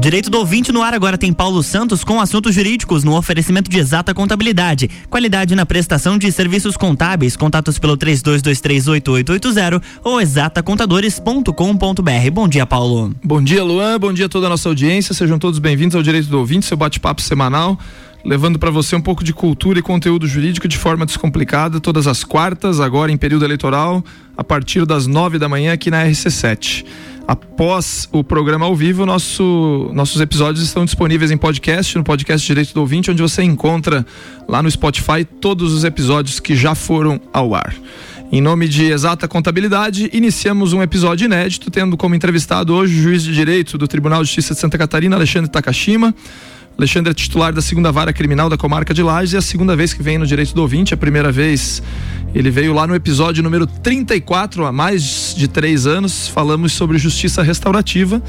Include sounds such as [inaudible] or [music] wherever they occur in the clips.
Direito do ouvinte no ar agora tem Paulo Santos com assuntos jurídicos no oferecimento de exata contabilidade. Qualidade na prestação de serviços contábeis. Contatos pelo 32238880 ou exatacontadores.com.br. Bom dia, Paulo. Bom dia, Luan. Bom dia a toda a nossa audiência. Sejam todos bem-vindos ao Direito do Ouvinte, seu bate-papo semanal levando para você um pouco de cultura e conteúdo jurídico de forma descomplicada, todas as quartas, agora em período eleitoral, a partir das nove da manhã aqui na RC7 após o programa ao vivo, nosso, nossos episódios estão disponíveis em podcast, no podcast Direito do Ouvinte, onde você encontra lá no Spotify todos os episódios que já foram ao ar. Em nome de Exata Contabilidade, iniciamos um episódio inédito, tendo como entrevistado hoje o juiz de direito do Tribunal de Justiça de Santa Catarina, Alexandre Takashima. Alexandre é titular da segunda vara criminal da comarca de Lages e é a segunda vez que vem no Direito do Ouvinte. A primeira vez ele veio lá no episódio número 34, há mais de três anos. Falamos sobre justiça restaurativa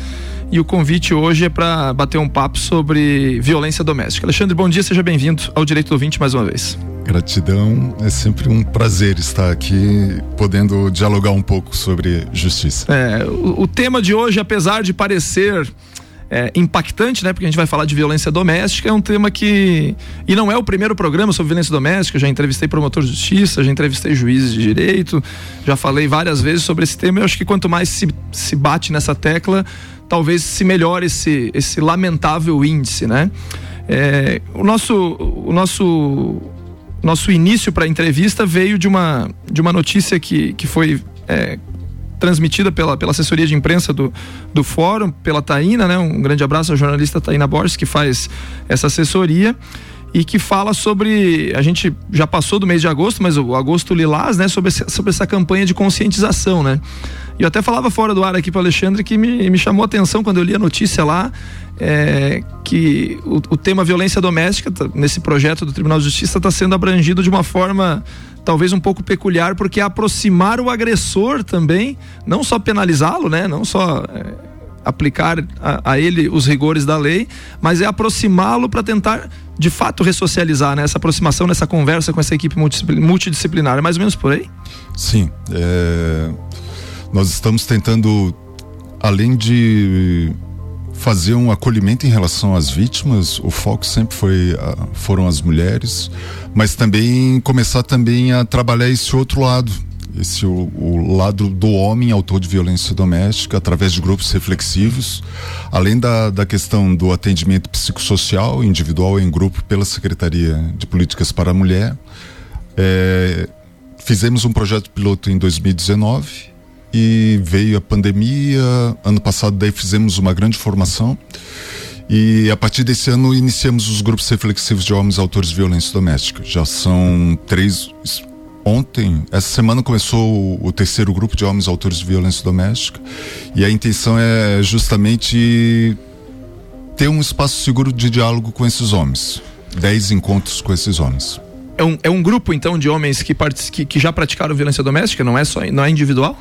e o convite hoje é para bater um papo sobre violência doméstica. Alexandre, bom dia, seja bem-vindo ao Direito do Ouvinte mais uma vez. Gratidão, é sempre um prazer estar aqui podendo dialogar um pouco sobre justiça. É, o, o tema de hoje, apesar de parecer é, impactante, né? Porque a gente vai falar de violência doméstica, é um tema que. E não é o primeiro programa sobre violência doméstica, já entrevistei promotor de justiça, já entrevistei juízes de direito, já falei várias vezes sobre esse tema. Eu acho que quanto mais se, se bate nessa tecla, talvez se melhore esse, esse lamentável índice, né? É, o nosso. O nosso nosso início para a entrevista veio de uma, de uma notícia que, que foi é, transmitida pela, pela assessoria de imprensa do, do fórum, pela Taína, né? Um grande abraço à jornalista Taína Borges, que faz essa assessoria e que fala sobre. A gente já passou do mês de agosto, mas o agosto lilás, né? Sobre, sobre essa campanha de conscientização, né? E eu até falava fora do ar aqui para Alexandre que me, me chamou a atenção quando eu li a notícia lá é, que o, o tema violência doméstica, tá, nesse projeto do Tribunal de Justiça, está sendo abrangido de uma forma talvez um pouco peculiar, porque é aproximar o agressor também, não só penalizá-lo, né? Não só é, aplicar a, a, ele os rigores da lei, mas é aproximá-lo para tentar de fato ressocializar, né? Essa aproximação, nessa conversa com essa equipe multidisciplinar. É mais ou menos por aí? Sim. É... Nós estamos tentando, além de fazer um acolhimento em relação às vítimas, o foco sempre foi foram as mulheres, mas também começar também a trabalhar esse outro lado, esse o, o, lado do homem autor de violência doméstica através de grupos reflexivos, além da, da questão do atendimento psicossocial individual em grupo pela Secretaria de Políticas para a Mulher. É, fizemos um projeto piloto em 2019 e veio a pandemia. Ano passado daí fizemos uma grande formação. E a partir desse ano iniciamos os grupos reflexivos de homens autores de violência doméstica. Já são três. Ontem, essa semana começou o, terceiro grupo de homens autores de violência doméstica. E a intenção é justamente ter um espaço seguro de diálogo com esses homens. Dez encontros com esses homens. É um, é um grupo, então, de homens que, que, que já praticaram violência doméstica? Não é só não é individual?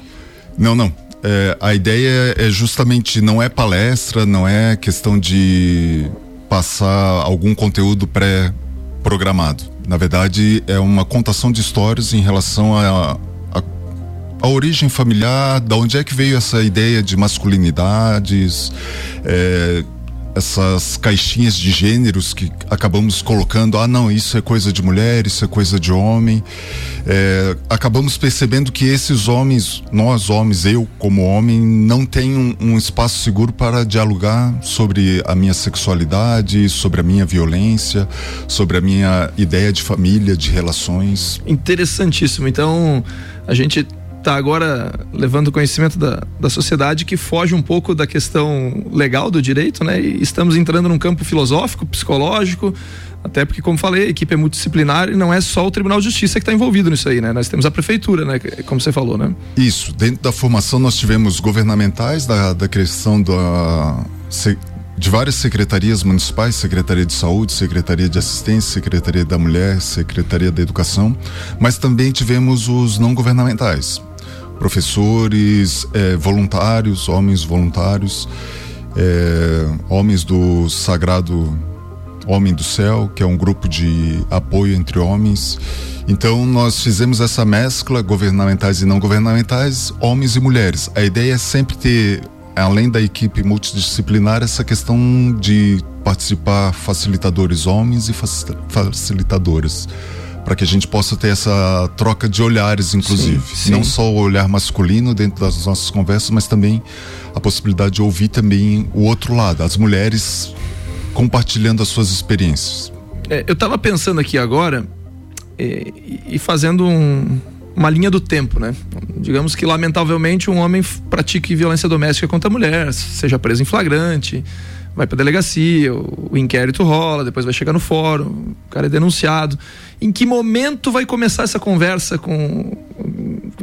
Não, não. É, a ideia é justamente não é palestra, não é questão de passar algum conteúdo pré-programado. Na verdade, é uma contação de histórias em relação a, a, a, origem familiar, da onde é que veio essa ideia de masculinidades, é, essas caixinhas de gêneros que acabamos colocando, ah não, isso é coisa de mulher, isso é coisa de homem. É, acabamos percebendo que esses homens, nós homens, eu como homem, não tenho um, um, espaço seguro para dialogar sobre a minha sexualidade, sobre a minha violência, sobre a minha ideia de família, de relações. Interessantíssimo. Então, a gente está agora levando conhecimento da, da sociedade que foge um pouco da questão legal do direito, né? E estamos entrando num campo filosófico, psicológico, até porque, como falei, a equipe é multidisciplinar e não é só o Tribunal de Justiça que está envolvido nisso aí, né? Nós temos a prefeitura, né? Como você falou, né? Isso. Dentro da formação nós tivemos governamentais da, da questão da de várias secretarias municipais, Secretaria de Saúde, Secretaria de Assistência, Secretaria da Mulher, Secretaria da Educação, mas também tivemos os não governamentais, professores, é, voluntários, homens voluntários, é, homens do Sagrado Homem do Céu, que é um grupo de apoio entre homens. Então nós fizemos essa mescla governamentais e não governamentais, homens e mulheres. A ideia é sempre ter além da equipe multidisciplinar, essa questão de participar facilitadores homens e facilitadoras para que a gente possa ter essa troca de olhares, inclusive. Sim, sim. Não só o olhar masculino dentro das nossas conversas, mas também a possibilidade de ouvir também o outro lado, as mulheres compartilhando as suas experiências. É, eu estava pensando aqui agora é, e fazendo um, uma linha do tempo, né? Digamos que lamentavelmente um homem pratique violência doméstica contra a mulher, seja preso em flagrante, vai para delegacia, o, inquérito rola, depois vai chegar no fórum, o cara é denunciado. Em que momento vai começar essa conversa com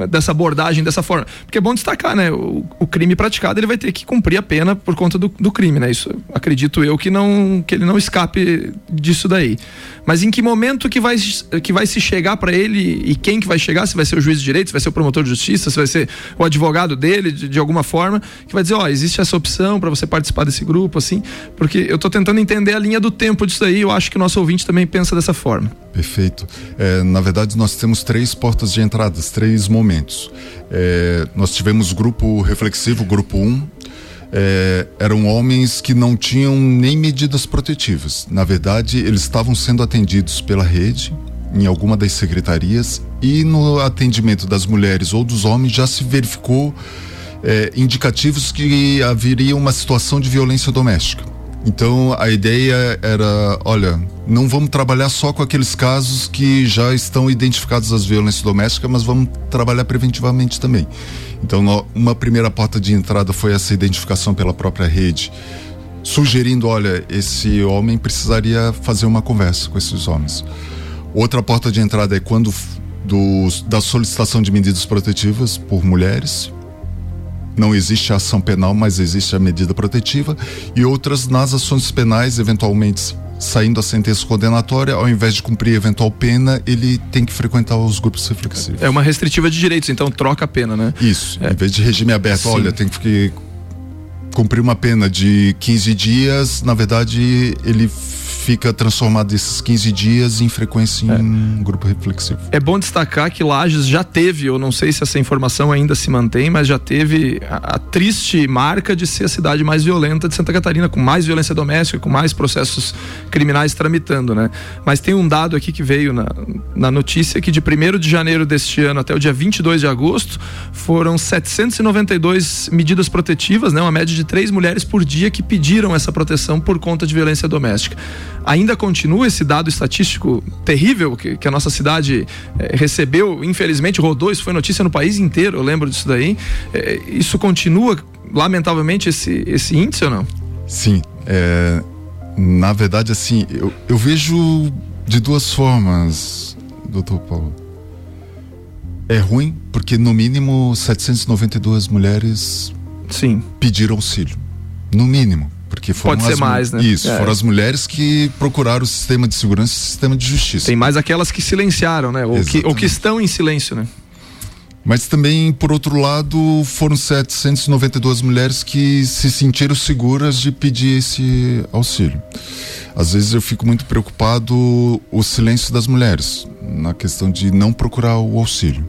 dessa abordagem dessa forma? Porque é bom destacar, né? O, o crime praticado ele vai ter que cumprir a pena por conta do, do, crime, né? Isso acredito eu que não que ele não escape disso daí. Mas em que momento que vai que vai se chegar para ele e quem que vai chegar? Se vai ser o juiz de direito, se vai ser o promotor de justiça, se vai ser o advogado dele de, de alguma forma que vai dizer, ó, oh, existe essa opção para você participar desse grupo, assim, porque eu tô tentando entender a linha do tempo disso daí. Eu acho que o nosso ouvinte também pensa dessa forma. Perfeito. É, na verdade, nós temos três portas de entradas, três momentos. É, nós tivemos grupo reflexivo, grupo 1. Um, é, eram homens que não tinham nem medidas protetivas. Na verdade, eles estavam sendo atendidos pela rede, em alguma das secretarias, e no atendimento das mulheres ou dos homens já se verificou é, indicativos que haveria uma situação de violência doméstica. Então a ideia era, olha, não vamos trabalhar só com aqueles casos que já estão identificados as violências domésticas, mas vamos trabalhar preventivamente também. Então uma primeira porta de entrada foi essa identificação pela própria rede, sugerindo, olha, esse homem precisaria fazer uma conversa com esses homens. Outra porta de entrada é quando do, da solicitação de medidas protetivas por mulheres, não existe a ação penal, mas existe a medida protetiva, e outras nas ações penais, eventualmente saindo a sentença condenatória, ao invés de cumprir eventual pena, ele tem que frequentar os grupos reflexivos. É uma restritiva de direitos, então troca a pena, né? Isso, é. em vez de regime aberto, Sim. olha, tem que cumprir uma pena de 15 dias, na verdade, ele fica transformado esses 15 dias em frequência em é. um grupo reflexivo. É bom destacar que Lages já teve, eu não sei se essa informação ainda se mantém, mas já teve a, a, triste marca de ser a cidade mais violenta de Santa Catarina, com mais violência doméstica, com mais processos criminais tramitando, né? Mas tem um dado aqui que veio na, na notícia que de 1 de janeiro deste ano até o dia 22 de agosto foram 792 medidas protetivas, né? Uma média de três mulheres por dia que pediram essa proteção por conta de violência doméstica ainda continua esse dado estatístico terrível que, que a nossa cidade é, recebeu, infelizmente rodou, isso foi notícia no país inteiro, eu lembro disso daí. É, isso continua, lamentavelmente, esse, esse índice ou não? Sim. É, na verdade, assim, eu, eu vejo de duas formas, doutor Paulo. É ruim porque, no mínimo, 792 mulheres Sim. pediram auxílio. No mínimo. Porque foram Pode ser as, mais, né? Isso, é. foram as mulheres que procuraram o sistema de segurança e o sistema de justiça. Tem mais aquelas que silenciaram, né? Ou que, ou que estão em silêncio, né? Mas também, por outro lado, foram 792 mulheres que se sentiram seguras de pedir esse auxílio. Às vezes eu fico muito preocupado o silêncio das mulheres na questão de não procurar o auxílio.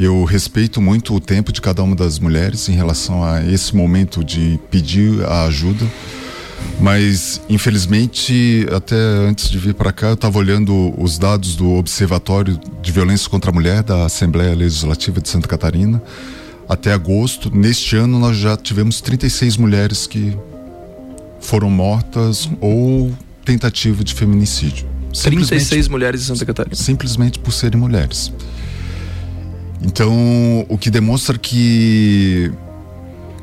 Eu respeito muito o tempo de cada uma das mulheres em relação a esse momento de pedir a ajuda. Mas, infelizmente, até antes de vir para cá, eu estava olhando os dados do Observatório de Violência contra a Mulher da Assembleia Legislativa de Santa Catarina. Até agosto, neste ano, nós já tivemos 36 mulheres que foram mortas ou tentativa de feminicídio. 36 mulheres em Santa Catarina. Simplesmente por serem mulheres. Então, o que demonstra que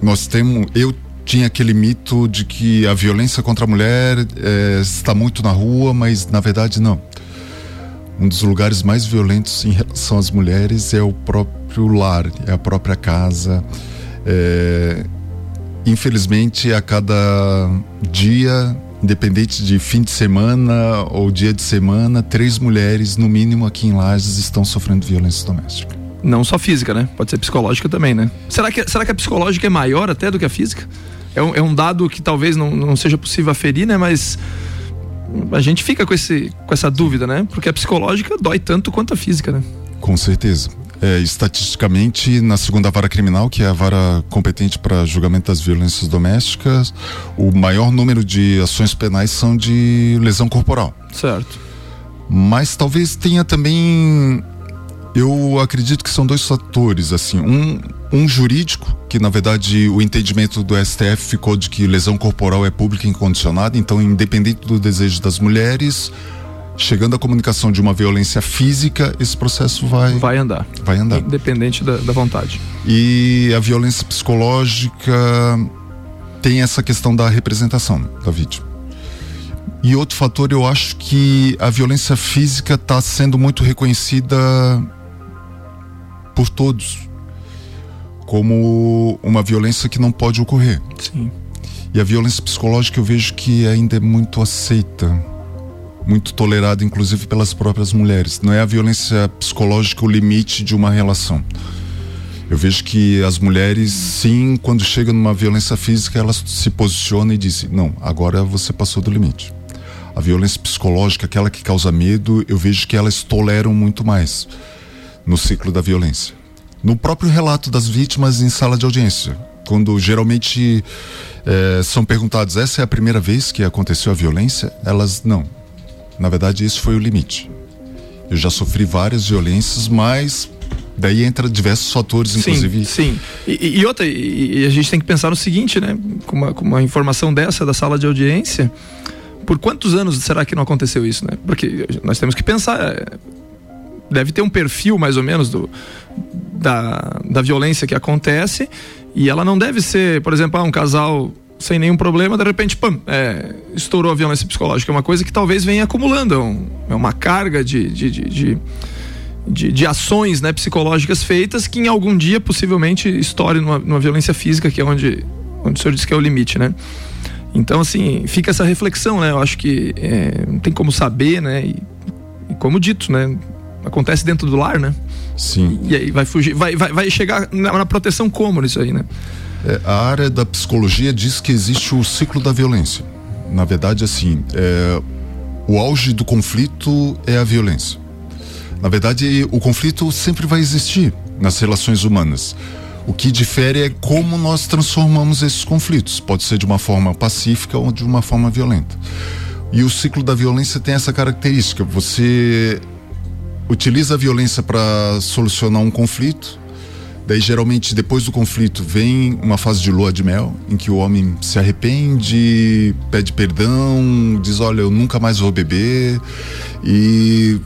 nós temos. Eu tinha aquele mito de que a violência contra a mulher é, está muito na rua, mas na verdade não. Um dos lugares mais violentos em relação às mulheres é o próprio lar, é a própria casa. É, infelizmente, a cada dia, independente de fim de semana ou dia de semana, três mulheres, no mínimo aqui em Lages, estão sofrendo violência doméstica. Não só física, né? Pode ser psicológica também, né? Será que, será que a psicológica é maior até do que a física? É um, é um dado que talvez não, não seja possível aferir, né? Mas a gente fica com, esse, com essa dúvida, né? Porque a psicológica dói tanto quanto a física, né? Com certeza. É, estatisticamente, na segunda vara criminal, que é a vara competente para julgamento das violências domésticas, o maior número de ações penais são de lesão corporal. Certo. Mas talvez tenha também. Eu acredito que são dois fatores, assim. Um, um jurídico, que na verdade o entendimento do STF ficou de que lesão corporal é pública e incondicionada, então, independente do desejo das mulheres, chegando à comunicação de uma violência física, esse processo vai vai andar. Vai andar. Independente da, da vontade. E a violência psicológica tem essa questão da representação da vítima. E outro fator, eu acho que a violência física está sendo muito reconhecida por todos como uma violência que não pode ocorrer. Sim. E a violência psicológica eu vejo que ainda é muito aceita muito tolerado, inclusive pelas próprias mulheres. Não é a violência psicológica o limite de uma relação. Eu vejo que as mulheres, sim, quando chegam numa violência física, elas se posicionam e dizem: não, agora você passou do limite. A violência psicológica, aquela que causa medo, eu vejo que elas toleram muito mais no ciclo da violência. No próprio relato das vítimas em sala de audiência, quando geralmente é, são perguntados: essa é a primeira vez que aconteceu a violência? Elas não, na verdade, esse foi o limite. Eu já sofri várias violências, mas daí entra diversos fatores, inclusive. Sim, sim. E, e outra, e, e, a gente tem que pensar no seguinte, né? Com uma, com uma informação dessa da sala de audiência, por quantos anos será que não aconteceu isso, né? Porque nós temos que pensar. Deve ter um perfil mais ou menos do, da, da violência que acontece e ela não deve ser, por exemplo, ah, um casal sem nenhum problema, de repente, pam, é, estourou a violência psicológica. É uma coisa que talvez venha acumulando, é, um, é uma carga de, de, de, de, de ações né, psicológicas feitas que em algum dia possivelmente estoure numa, numa violência física, que é onde, onde o senhor disse que é o limite, né? Então, assim, fica essa reflexão, né? Eu acho que é, não tem como saber, né? E, e, como dito, né? Acontece dentro do lar, né? Sim. E, aí vai fugir, vai, vai, vai chegar na, na proteção como nisso aí, né? É, a área da psicologia diz que existe o ciclo da violência. Na verdade, assim, é, o auge do conflito é a violência. Na verdade, o conflito sempre vai existir nas relações humanas. O que difere é como nós transformamos esses conflitos. Pode ser de uma forma pacífica ou de uma forma violenta. E o ciclo da violência tem essa característica. Você utiliza a violência para solucionar um conflito, Daí, geralmente, depois do conflito, vem uma fase de lua de mel, em que o homem se arrepende, pede perdão, diz: Olha, eu nunca mais vou beber. E,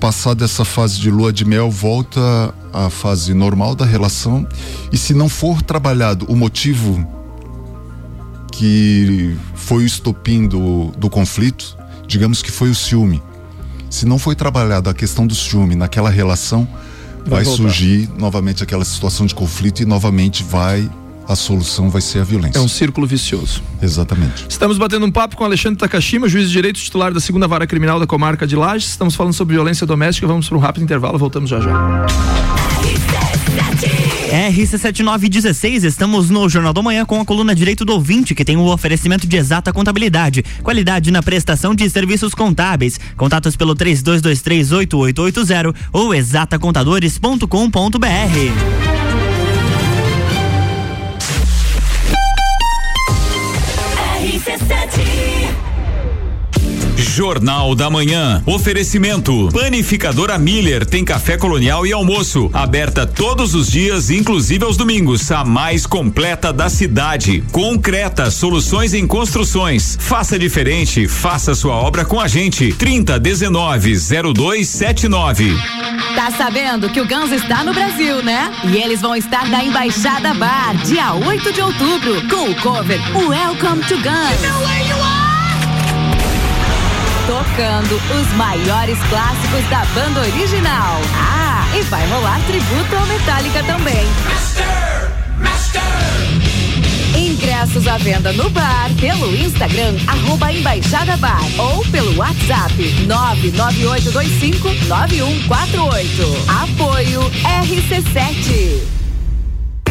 passada essa fase de lua de mel, volta à fase normal da relação. E, se não for trabalhado o motivo que foi o estopim do, do conflito, digamos que foi o ciúme. Se não foi trabalhada a questão do ciúme naquela relação, vai, vai surgir novamente aquela situação de conflito e novamente vai a solução vai ser a violência. É um círculo vicioso. Exatamente. Estamos batendo um papo com Alexandre Takashima, juiz de direito titular da segunda vara criminal da comarca de Lages. Estamos falando sobre violência doméstica. Vamos para um rápido intervalo, voltamos já já. RC7916, estamos no Jornal da Manhã com a coluna Direito do Ouvinte, que tem o um oferecimento de exata contabilidade, qualidade na prestação de serviços contábeis. Contatos pelo 32238880 ou exatacontadores.com.br. Jornal da Manhã. Oferecimento. Panificadora Miller tem café colonial e almoço. Aberta todos os dias, inclusive aos domingos. A mais completa da cidade. Concreta, soluções em construções. Faça diferente, faça sua obra com a gente. 30 19 0279. Tá sabendo que o Guns está no Brasil, né? E eles vão estar na Embaixada Bar, dia 8 de outubro, com o cover Welcome to Guns. You know tocando os maiores clássicos da banda original. Ah, e vai rolar tributo ao Metallica também. Master, Master. Ingressos à venda no bar, pelo Instagram, arroba Embaixada Bar ou pelo WhatsApp 998259148. Apoio RC7.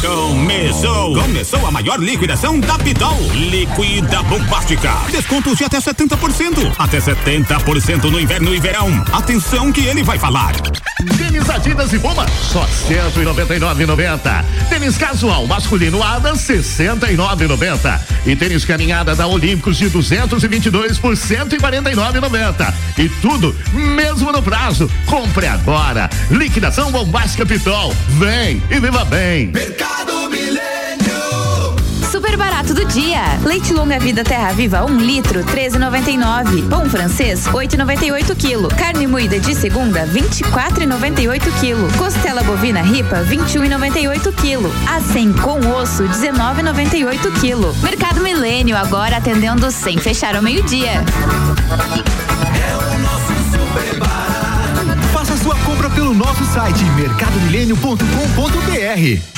Começou! Começou a maior liquidação da Pitol. Liquida bombástica. Descontos de até 70%. Até 70% no inverno e verão. Atenção que ele vai falar. Tênis Adidas e Puma, só 199,90. Tênis casual masculino Ada, 69,90. E tênis caminhada da Olímpicos de 222 por 149,90. E tudo mesmo no prazo. Compre agora. Liquidação bombástica Pitol. Vem e viva bem. Mercado Milênio. Super barato do dia. Leite longa vida Terra Viva 1 um litro 13,99. Pão francês 8,98 quilo. Carne moída de segunda 24,98 quilo. Costela bovina ripa 21,98 quilo. A 100 com osso 19,98 quilo. Mercado Milênio agora atendendo sem fechar ao meio dia. É o nosso super barato. Faça sua compra pelo nosso site mercadomilênio.com.br.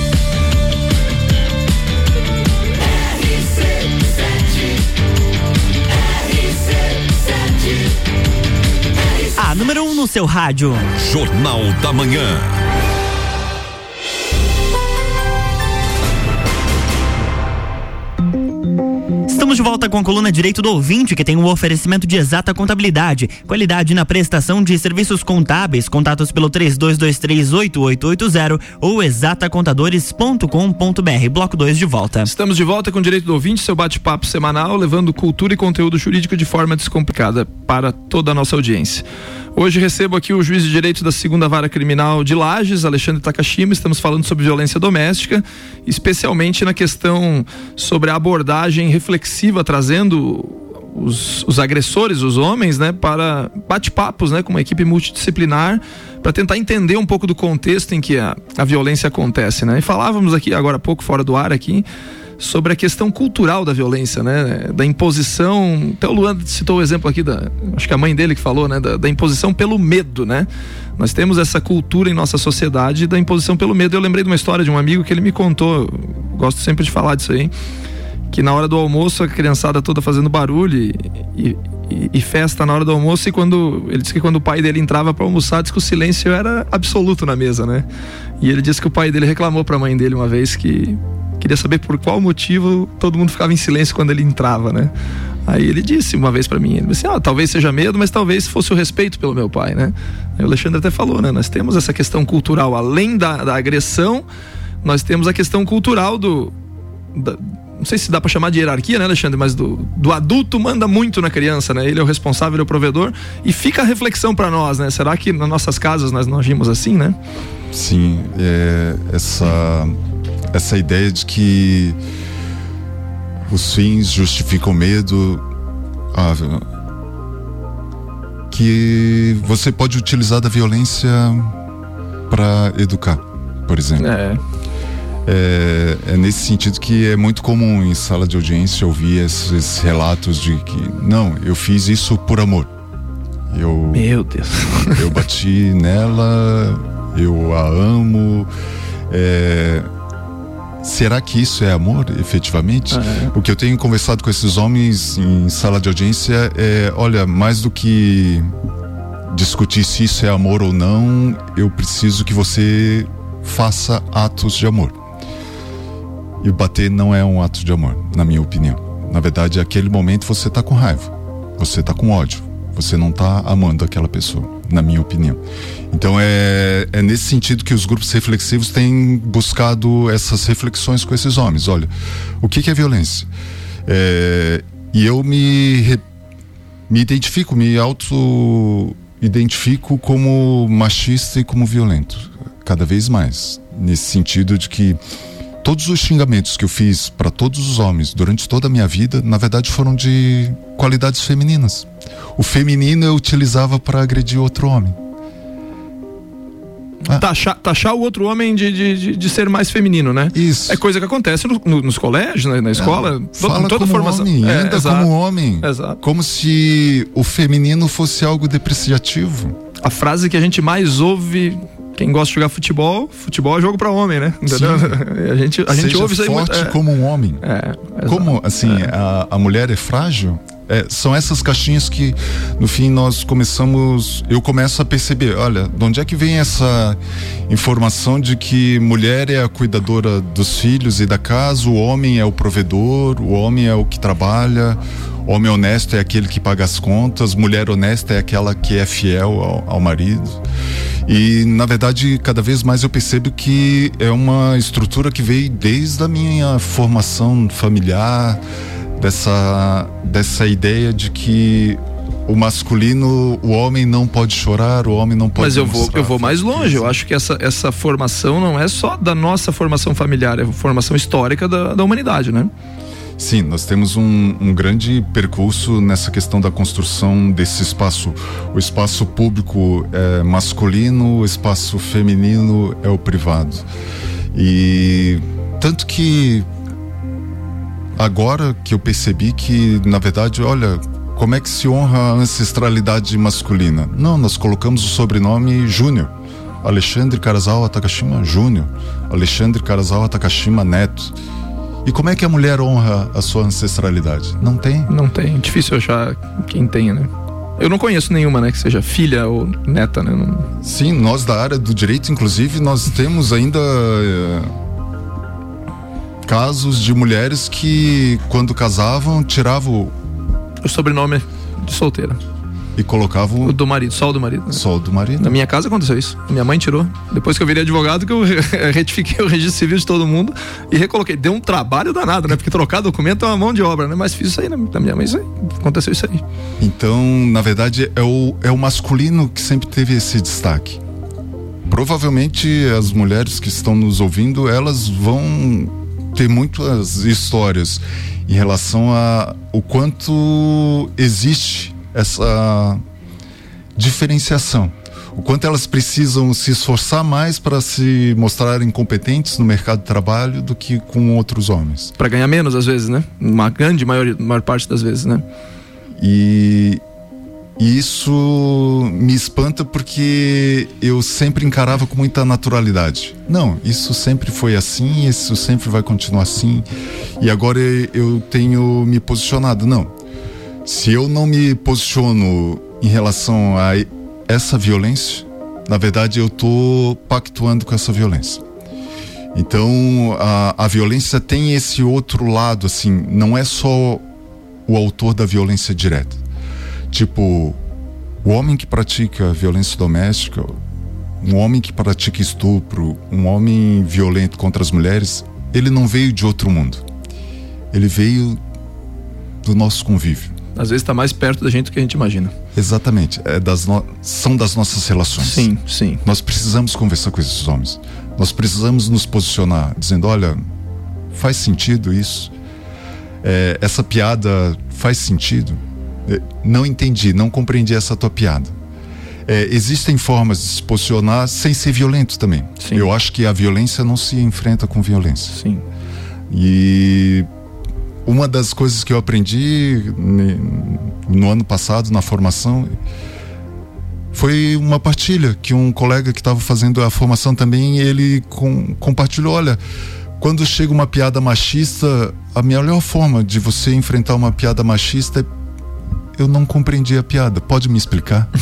No seu rádio. Jornal da Manhã. Estamos de volta com a coluna Direito do Ouvinte, que tem o um oferecimento de exata contabilidade, qualidade na prestação de serviços contábeis. Contatos pelo 32238880 ou exatacontadores.com.br. Bloco 2 de volta. Estamos de volta com o Direito do Ouvinte, seu bate-papo semanal, levando cultura e conteúdo jurídico de forma descomplicada para toda a nossa audiência. Hoje recebo aqui o juiz de direito da segunda vara criminal de Lages, Alexandre Takashima. Estamos falando sobre violência doméstica, especialmente na questão sobre a abordagem reflexiva, trazendo os, os agressores, os homens, né, para bate-papos, né, com uma equipe multidisciplinar, para tentar entender um pouco do contexto em que a, a violência acontece, né? E falávamos aqui agora há pouco fora do ar aqui sobre a questão cultural da violência, né? Da imposição. Até o Luan citou o exemplo aqui da. Acho que a mãe dele que falou, né? Da, da, imposição pelo medo, né? Nós temos essa cultura em nossa sociedade da imposição pelo medo. Eu lembrei de uma história de um amigo que ele me contou, gosto sempre de falar disso aí, que na hora do almoço a criançada toda fazendo barulho e, e, e festa na hora do almoço e quando ele disse que quando o pai dele entrava para almoçar, disse que o silêncio era absoluto na mesa, né? E ele disse que o pai dele reclamou para a mãe dele uma vez que Queria saber por qual motivo todo mundo ficava em silêncio quando ele entrava, né? Aí ele disse uma vez pra mim, ele disse, ah, talvez seja medo, mas talvez fosse o respeito pelo meu pai, né? Aí o Alexandre até falou, né? Nós temos essa questão cultural, além da, da agressão, nós temos a questão cultural do. da- não sei se dá pra chamar de hierarquia, né, Alexandre? Mas do, do adulto manda muito na criança, né? Ele é o responsável, ele é o provedor. E fica a reflexão pra nós, né? Será que nas nossas casas nós não agimos assim, né? Sim, é, essa, essa ideia de que os fins justificam o medo, ah, que você pode utilizar da violência para educar, por exemplo. É. É, é nesse sentido que é muito comum em sala de audiência ouvir esses relatos de que não, eu fiz isso por amor. Eu, Meu Deus. eu bati nela, eu a amo. É, será que isso é amor, efetivamente? É. O que eu tenho conversado com esses homens em sala de audiência é: olha, mais do que discutir se isso é amor ou não, eu preciso que você faça atos de amor. E bater não é um ato de amor, na minha opinião. Na verdade, aquele momento você tá com raiva, você tá com ódio, você não tá amando aquela pessoa, na minha opinião. Então é, é nesse sentido que os grupos reflexivos têm buscado essas reflexões com esses homens. Olha, o que, que é violência? É, e eu me, me identifico, me auto-identifico como machista e como violento, cada vez mais. Nesse sentido de que todos os xingamentos que eu fiz para todos os homens durante toda a minha vida, na verdade, foram de qualidades femininas. O feminino eu utilizava para agredir outro homem. Taxar, taxar o outro homem de, de, de, ser mais feminino, né? Isso. É coisa que acontece no- no- nos colégios, né, na, na escola. to- Fala toda como formação. homem, É, anda exato. como homem. Exato. Como se o feminino fosse algo depreciativo. A frase que a gente mais ouve. Quem gosta de jogar futebol, futebol é jogo pra homem, né? Entendeu? [laughs] A gente, a gente Seja ouve isso aí forte muito. é. como um homem. É, Como, assim, a, a mulher é frágil? É, são essas caixinhas que, no fim, nós começamos. Eu começo a perceber: olha, de onde é que vem essa informação de que mulher é a cuidadora dos filhos e da casa, o homem é o provedor, o homem é o que trabalha, homem honesto é aquele que paga as contas, mulher honesta é aquela que é fiel ao, ao marido. E, na verdade, cada vez mais eu percebo que é uma estrutura que veio desde a minha formação familiar, dessa, dessa ideia de que o masculino, o homem não pode chorar, o homem não pode Mas eu vou, eu vou mais longe. Eu acho que essa, essa formação não é só da nossa formação familiar, é formação histórica da, da humanidade, né? Sim, nós temos um, um grande percurso nessa questão da construção desse espaço. O espaço público é masculino, o espaço feminino é o privado. E tanto que agora que eu percebi que, na verdade, olha, como é que se honra a ancestralidade masculina? Não, nós colocamos o sobrenome Júnior. Alexandre Karazawa Takashima Júnior. Alexandre Karazawa Takashima Neto. E como é que a mulher honra a sua ancestralidade? Não tem. Não tem. Difícil achar quem tenha, né? Eu não conheço nenhuma, né? Que seja filha ou neta, né? Não- Sim, nós da área do direito, inclusive, nós temos ainda eh, casos de mulheres que, quando casavam, tiravam O sobrenome de solteira. e colocavam O do marido, só o do marido. né? só o do marido. Na minha casa aconteceu isso. Minha mãe tirou. Depois que eu virei advogado, que eu re- [laughs] retifiquei o registro civil de todo mundo e recoloquei. Deu um trabalho danado, né? Porque trocar documento é uma mão de obra, né? Mas fiz isso aí na na minha mãe, isso aí. Aconteceu isso aí. Então, na verdade, é o, é o masculino que sempre teve esse destaque. Provavelmente as mulheres que estão nos ouvindo, elas vão ter muitas histórias em relação a o quanto existe essa diferenciação. O quanto elas precisam se esforçar mais para se mostrarem competentes no mercado de trabalho do que com outros homens. Pra ganhar menos, às vezes, né? Uma grande maior, maior parte das vezes, né? E, e isso me espanta porque eu sempre encarava com muita naturalidade. Não, isso sempre foi assim, isso sempre vai continuar assim. E agora eu tenho me posicionado. Não. Se eu não me posiciono em relação a essa violência, na verdade eu tô pactuando com essa violência. Então a, a violência tem esse outro lado, assim, não é só o autor da violência direta. Tipo, o homem que pratica violência doméstica, um homem que pratica estupro, um homem violento contra as mulheres, ele não veio de outro mundo. Ele veio do nosso convívio. Às vezes está mais perto da gente do que a gente imagina. Exatamente. É das no... São das nossas relações. Sim, sim. Nós precisamos conversar com esses homens. Nós precisamos nos posicionar, dizendo: olha, faz sentido isso? É, essa piada faz sentido? É, não entendi, não compreendi essa tua piada. É, existem formas de se posicionar sem ser violento também. Sim. Eu acho que a violência não se enfrenta com violência. Sim. E uma das coisas que eu aprendi no ano passado na formação foi uma partilha que um colega que estava fazendo a formação também ele com- compartilhou olha quando chega uma piada machista a melhor forma de você enfrentar uma piada machista é eu não compreendi a piada pode me explicar [laughs]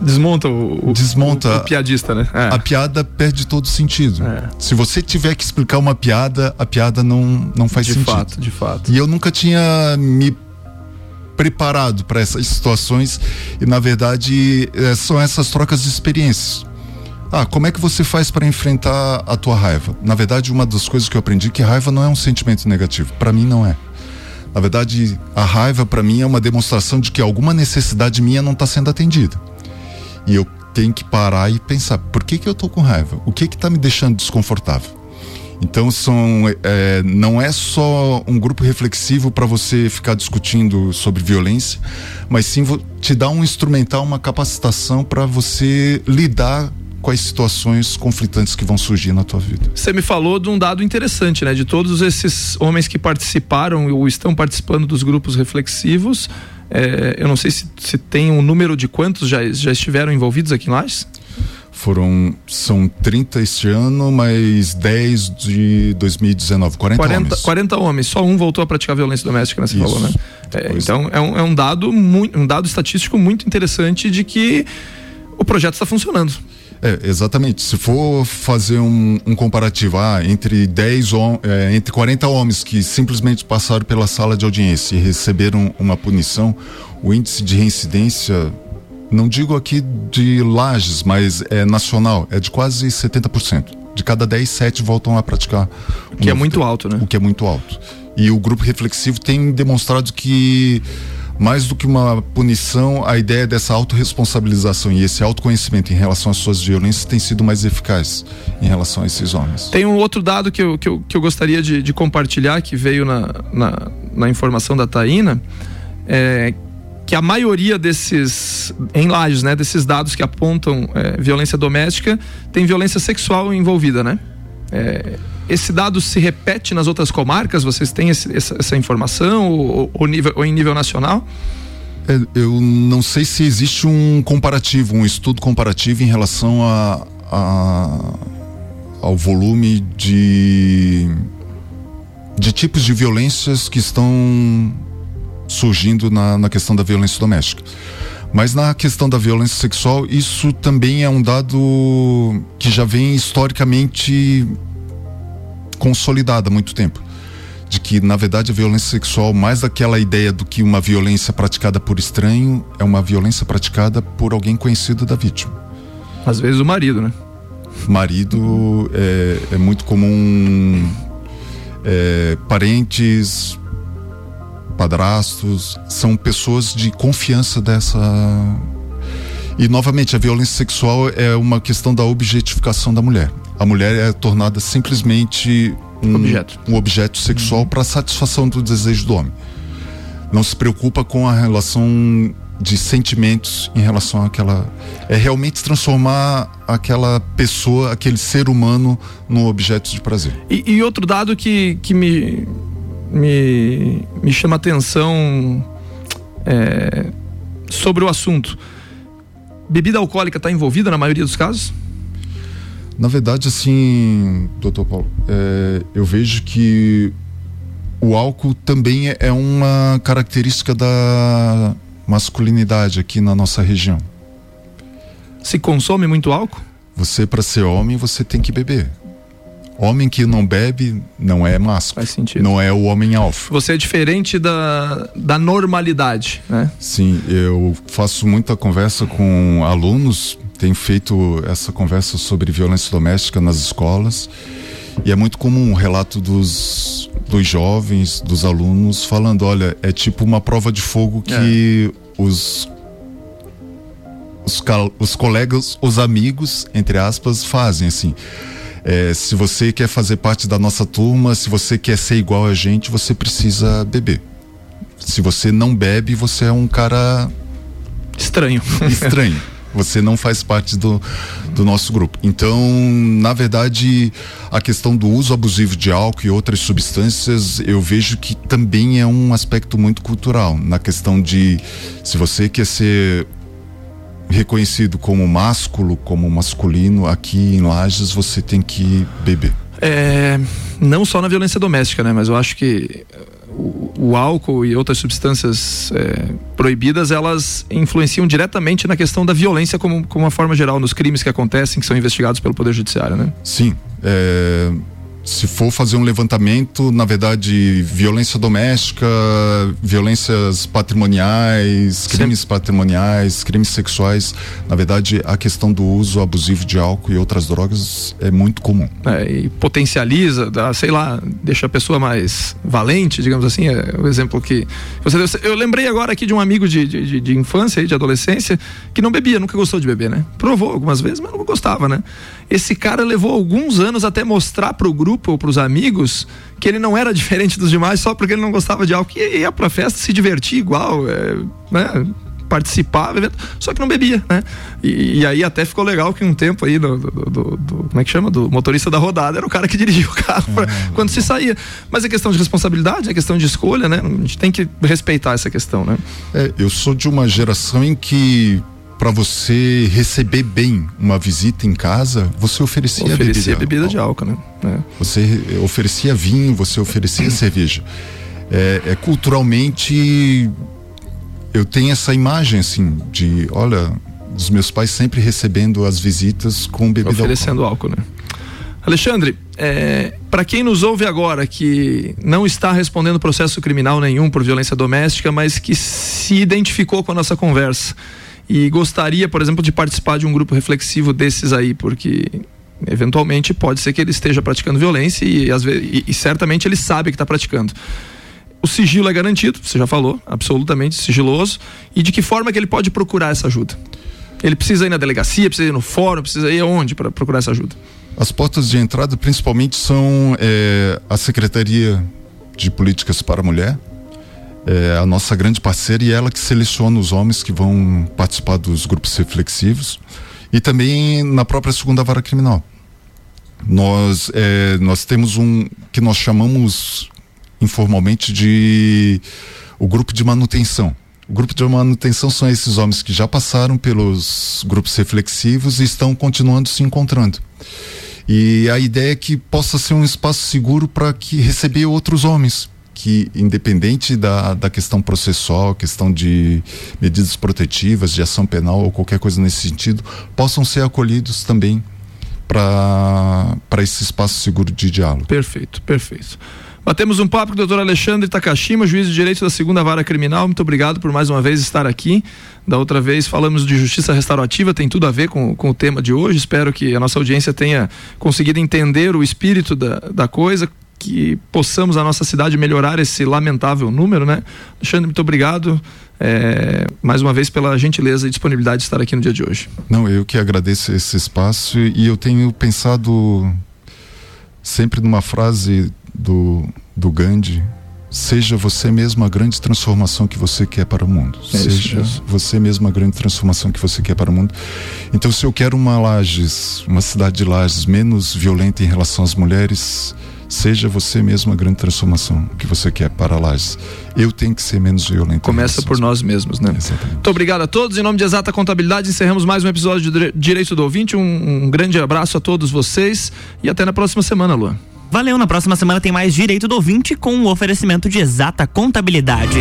Desmonta o, Desmonta. o- o piadista, né? É. a piada perde todo sentido se você tiver que explicar uma piada a piada não não faz de sentido fato, de fato. E eu nunca tinha me preparado para essas situações e na verdade eh, são essas trocas de experiências. Ah, como é que você faz para enfrentar a tua raiva? Na verdade, uma das coisas que eu aprendi é que raiva não é um sentimento negativo. Para mim não é. Na verdade, a raiva para mim é uma demonstração de que alguma necessidade minha não está sendo atendida. E eu tenho que parar e pensar, por que que eu tô com raiva? O que que tá me deixando desconfortável? Então são, é, não é só um grupo reflexivo para você ficar discutindo sobre violência, mas sim te dá um instrumental, uma capacitação para você lidar com as situações conflitantes que vão surgir na tua vida. Você me falou de um dado interessante, né? De todos esses homens que participaram ou estão participando dos grupos reflexivos, é, eu não sei se, se tem um número de quantos já, já estiveram envolvidos aqui em Lages. Foram, são 30 este ano, mais 10 de 2019, 40, 40, homens. 40 homens, só um voltou a praticar violência doméstica, né? Você Isso. falou, né? É, então é um, é um dado muito, um dado estatístico muito interessante de que o projeto está funcionando. É, exatamente. Se for fazer um, um comparativo ah, entre 10 hom- é, entre 40 homens que simplesmente passaram pela sala de audiência e receberam uma punição, o índice de reincidência, não digo aqui de lajes, mas é nacional, é de quase 70%. De cada 10, 7 voltam a praticar. O que é muito alto, né? O que é muito alto. E o grupo reflexivo tem demonstrado que mais do que uma punição, a ideia dessa autorresponsabilização e esse autoconhecimento em relação às suas violências tem sido mais eficaz em relação a esses homens. Tem um outro dado que eu, que eu, que eu gostaria de, de compartilhar, que veio na, na, na informação da Taína, é que a maioria desses, em né, desses dados que apontam é, violência doméstica, tem violência sexual envolvida, né? É, esse dado se repete nas outras comarcas? Vocês têm esse- essa, essa informação ou, ou, nível, ou em nível nacional? É, eu não sei se existe um comparativo, um estudo comparativo em relação a, a- ao volume de de tipos de violências que estão surgindo na, na questão da violência doméstica. Mas na questão da violência sexual, isso também é um dado que já vem historicamente consolidado há muito tempo. De que, na verdade, a violência sexual, mais daquela ideia do que uma violência praticada por estranho, é uma violência praticada por alguém conhecido da vítima. Às vezes o marido, né? Marido é, é muito comum, é, parentes, padrastos, são pessoas de confiança dessa. E novamente, a violência sexual é uma questão da objetificação da mulher. A mulher é tornada simplesmente um Objeto. um objeto sexual para satisfação do desejo do homem. Não se preocupa com a relação de sentimentos em relação àquela. É realmente transformar aquela pessoa, aquele ser humano, num objeto de prazer. E, e outro dado que, que me, me, me chama atenção é, sobre o assunto. Bebida alcoólica está envolvida na maioria dos casos? Na verdade, assim, doutor Paulo, é, eu vejo que o álcool também é- é uma característica da masculinidade aqui na nossa região. Se consome muito álcool? Você, para ser homem, você tem que beber. Homem que não bebe não é másculo. Faz sentido. Não é o homem alfa. Você é diferente da, da normalidade, né? Sim, eu faço muita conversa com alunos, tenho feito essa conversa sobre violência doméstica nas escolas. E é muito comum o relato dos, dos jovens, dos alunos, falando: olha, é tipo uma prova de fogo que os, os, cal- os colegas, os amigos, entre aspas, fazem assim. É, se você quer fazer parte da nossa turma, se você quer ser igual a gente, você precisa beber. Se você não bebe, você é um cara Estranho. [laughs] estranho. Você não faz parte do, do nosso grupo. Então, na verdade, a questão do uso abusivo de álcool e outras substâncias, eu vejo que também é um aspecto muito cultural. Na questão de se você quer ser reconhecido como másculo, como masculino, aqui em Lages você tem que beber. É, não só na violência doméstica, né? Mas eu acho que eh, o, o álcool e outras substâncias é, proibidas, elas influenciam diretamente na questão da violência como, como uma forma geral, nos crimes que acontecem, que são investigados pelo Poder Judiciário, né? Sim. é, se for fazer um levantamento, na verdade, violência doméstica, violências patrimoniais, crimes patrimoniais, crimes sexuais, na verdade, a questão do uso abusivo de álcool e outras drogas é muito comum. É, e potencializa, dá, sei lá, deixa a pessoa mais valente, digamos assim, é o exemplo que você deu. Eu lembrei agora aqui de um amigo de, de, de- de infância e de adolescência que não bebia, nunca gostou de beber, né? Provou algumas vezes, mas não gostava, né? Esse cara levou alguns anos até mostrar pro grupo ou pros amigos que ele não era [laughs] diferente dos demais só porque ele não gostava de álcool. E ia pra festa se divertir igual, é, né? participava, só que não bebia, né? E, e aí até ficou legal que um tempo aí do, do- do- do- como é que chama? Do motorista da rodada era o cara que [laughs] dirigia o carro pra- quando se saía. Mas é questão de responsabilidade, é questão de escolha, né? A gente tem que respeitar essa questão, né? É, eu sou de uma geração em que para você receber bem uma visita em casa, você oferecia, Oferecia bebida, bebida de álcool, né? É. Você re- oferecia vinho, você oferecia [clears throat] cerveja. É, é culturalmente eu tenho essa imagem assim de, olha, dos meus pais sempre recebendo as visitas com bebida Oferecendo álcool, né? Alexandre, é, para quem nos ouve agora que não está respondendo processo criminal nenhum por violência doméstica, mas que se identificou com a nossa conversa e gostaria, por exemplo, de participar de um grupo reflexivo desses aí, porque eventualmente pode ser que ele esteja praticando violência e, às vezes, e, e certamente ele sabe que está praticando. O sigilo é garantido, você já falou, absolutamente sigiloso. E de que forma que ele pode procurar essa ajuda? Ele precisa ir na delegacia, precisa ir no fórum, precisa ir aonde para procurar essa ajuda? As portas de entrada principalmente são é, a Secretaria de Políticas para a Mulher, é a nossa grande parceira e ela que seleciona os homens que vão participar dos grupos reflexivos e também na própria segunda vara criminal. Nós, é, nós temos um que nós chamamos informalmente de o grupo de manutenção. O grupo de manutenção são esses homens que já passaram pelos grupos reflexivos e estão continuando se encontrando. E a ideia é que possa ser um espaço seguro para que receber outros homens que independente da, da questão processual, questão de medidas protetivas, de ação penal ou qualquer coisa nesse sentido, possam ser acolhidos também para esse espaço seguro de diálogo. Perfeito, perfeito. Batemos um papo com o doutor Alexandre Takashima, juiz de direito da segunda vara criminal. Muito obrigado por mais uma vez estar aqui. Da outra vez falamos de justiça restaurativa, tem tudo a ver com, com o tema de hoje. Espero que a nossa audiência tenha conseguido entender o espírito da, da coisa, que possamos a nossa cidade melhorar esse lamentável número, né? Alexandre, muito obrigado é, mais uma vez pela gentileza e disponibilidade de estar aqui no dia de hoje. Não, eu que agradeço esse espaço e eu tenho pensado sempre numa frase do, do Gandhi: seja você mesmo a grande transformação que você quer para o mundo. É seja você mesmo a grande transformação que você quer para o mundo. Então, se eu quero uma Lages, uma cidade de Lages menos violenta em relação às mulheres, seja você mesmo a grande transformação que você quer para Lages. Eu tenho que ser menos violento. Começa por nós mesmos, né? Exatamente. Muito obrigado a todos. Em nome de Exata Contabilidade, encerramos mais um episódio de Dire- Direito do Ouvinte. Um, um grande abraço a todos vocês e até na próxima semana, Luan. Valeu, na próxima semana tem mais Direito do Ouvinte com o oferecimento de exata contabilidade.